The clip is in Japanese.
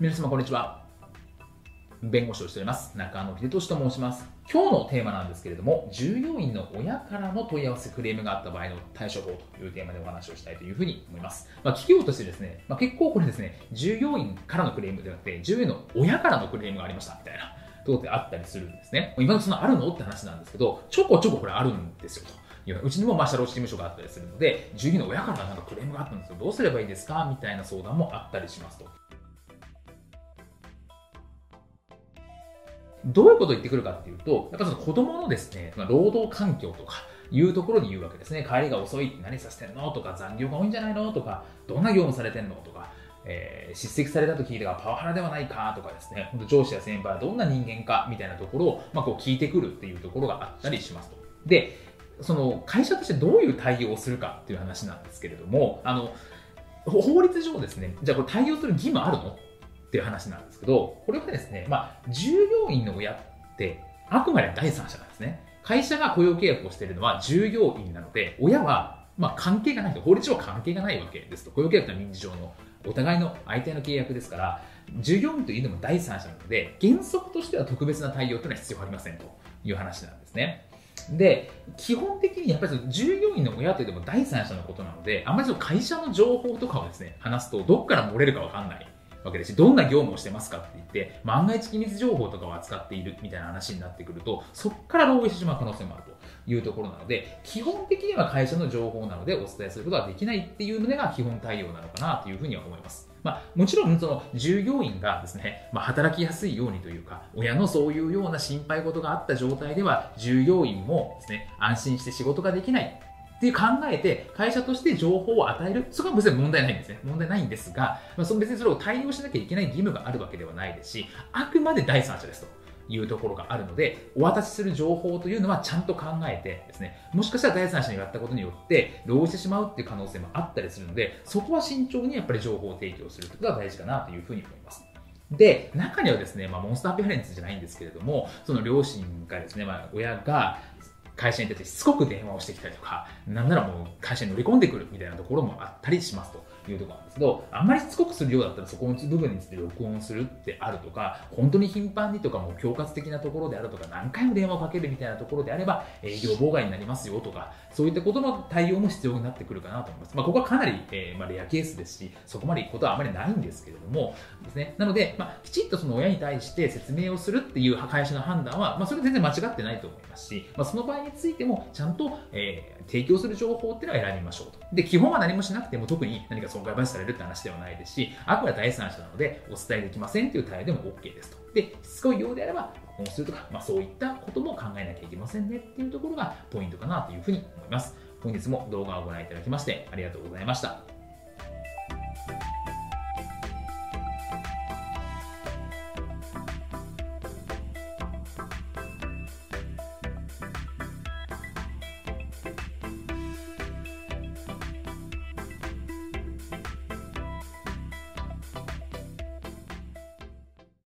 皆様こんにちは。弁護士をしております。中野秀俊と申します。今日のテーマなんですけれども、従業員の親からの問い合わせクレームがあった場合の対処法というテーマでお話をしたいというふうに思います。まあ、企業としてですね、まあ、結構これですね、従業員からのクレームではなくて、従業員の親からのクレームがありましたみたいなところであったりするんですね。今のそのあるのって話なんですけど、ちょこちょここれあるんですよと。うちにもまあ社労士事務所があったりするので、従業員の親からなんかクレームがあったんですよ。どうすればいいですか？みたいな相談もあったりしますと。どういうことを言ってくるかっていうと、やっぱその子供のですね、労働環境とか、いうところに言うわけですね。帰りが遅いって何させてんのとか、残業が多いんじゃないのとか、どんな業務されてんのとか、えー、叱責されたと聞いてがパワハラではないかとかですね、本当上司や先輩はどんな人間かみたいなところを、まあ、こう聞いてくるっていうところがあったりしますと。で、その会社としてどういう対応をするかっていう話なんですけれども、あの、法律上ですね、じゃあこれ対応する義務あるの？っていう話なんですけど、これはですね、まあ、従業員の親ってあくまで第三者なんですね。会社が雇用契約をしているのは従業員なので、親はまあ関係がないと、法律上は関係がないわけですと。雇用契約とは民事上のお互いの相手の契約ですから、従業員というのも第三者なので、原則としては特別な対応というのは必要ありませんという話なんですね。で、基本的にやっぱり従業員の親というのも第三者のことなので、あんまりその会社の情報とかをですね、話すとどっから漏れるかわかんないわけですし、どんな業務をしてますかって言って、万が一機密情報とかを扱っているみたいな話になってくると、そこから漏洩してしまう可能性もあるというところなので、基本的には会社の情報なのでお伝えすることができないっていう旨が基本対応なのかなというふうには思います。まあ、もちろんその従業員がですね、まあ、働きやすいようにというか、親のそういうような心配事があった状態では、従業員もですね、安心して仕事ができないっていう考えて、会社として情報を与える。そこは別に問題ないんですね。問題ないんですが、まあ、その別にそれを対応しなきゃいけない義務があるわけではないですし、あくまで第三者ですと。いうところがあるので、お渡しする情報というのはちゃんと考えてですね、もしかしたら第三者にやったことによって、漏洩してしまうっていう可能性もあったりするので、そこは慎重にやっぱり情報を提供することが大事かなというふうに思います。で、中にはですね、まあ、モンスターペアレンツじゃないんですけれども、その両親がですね、まあ、親が会社に出てしつこく電話をしてきたりとか、なんならもう会社に乗り込んでくるみたいなところもあったりしますと。いうところなんですけど、あんまりしつこくするようだったらそこの部分について録音するってあるとか、本当に頻繁にとかもう恐喝的なところであるとか、何回も電話をかけるみたいなところであれば、営業妨害になりますよとか、そういったことの対応も必要になってくるかなと思います。まあ、ここはかなり、えー、まあ、レアケースですし、そこまで行くことはあまりないんですけれども、ですね。なので、まあ、きちっとその親に対して説明をするっていう会社の判断は、まあ、それは全然間違ってないと思いますし、まあ、その場合についても、ちゃんと、えー、提供する情報っていうのは選びましょうと。で、基本は何もしなくても特に何か損害賠償されるって話ではないですし、あくまで第三者なのでお伝えできませんという対応でも OK ですと。で、しつこいようであれば、婚するとか、まあ、そういったことも考えなきゃいけませんねっていうところがポイントかなというふうに思います。本日も動画をご覧いただきましてありがとうございました。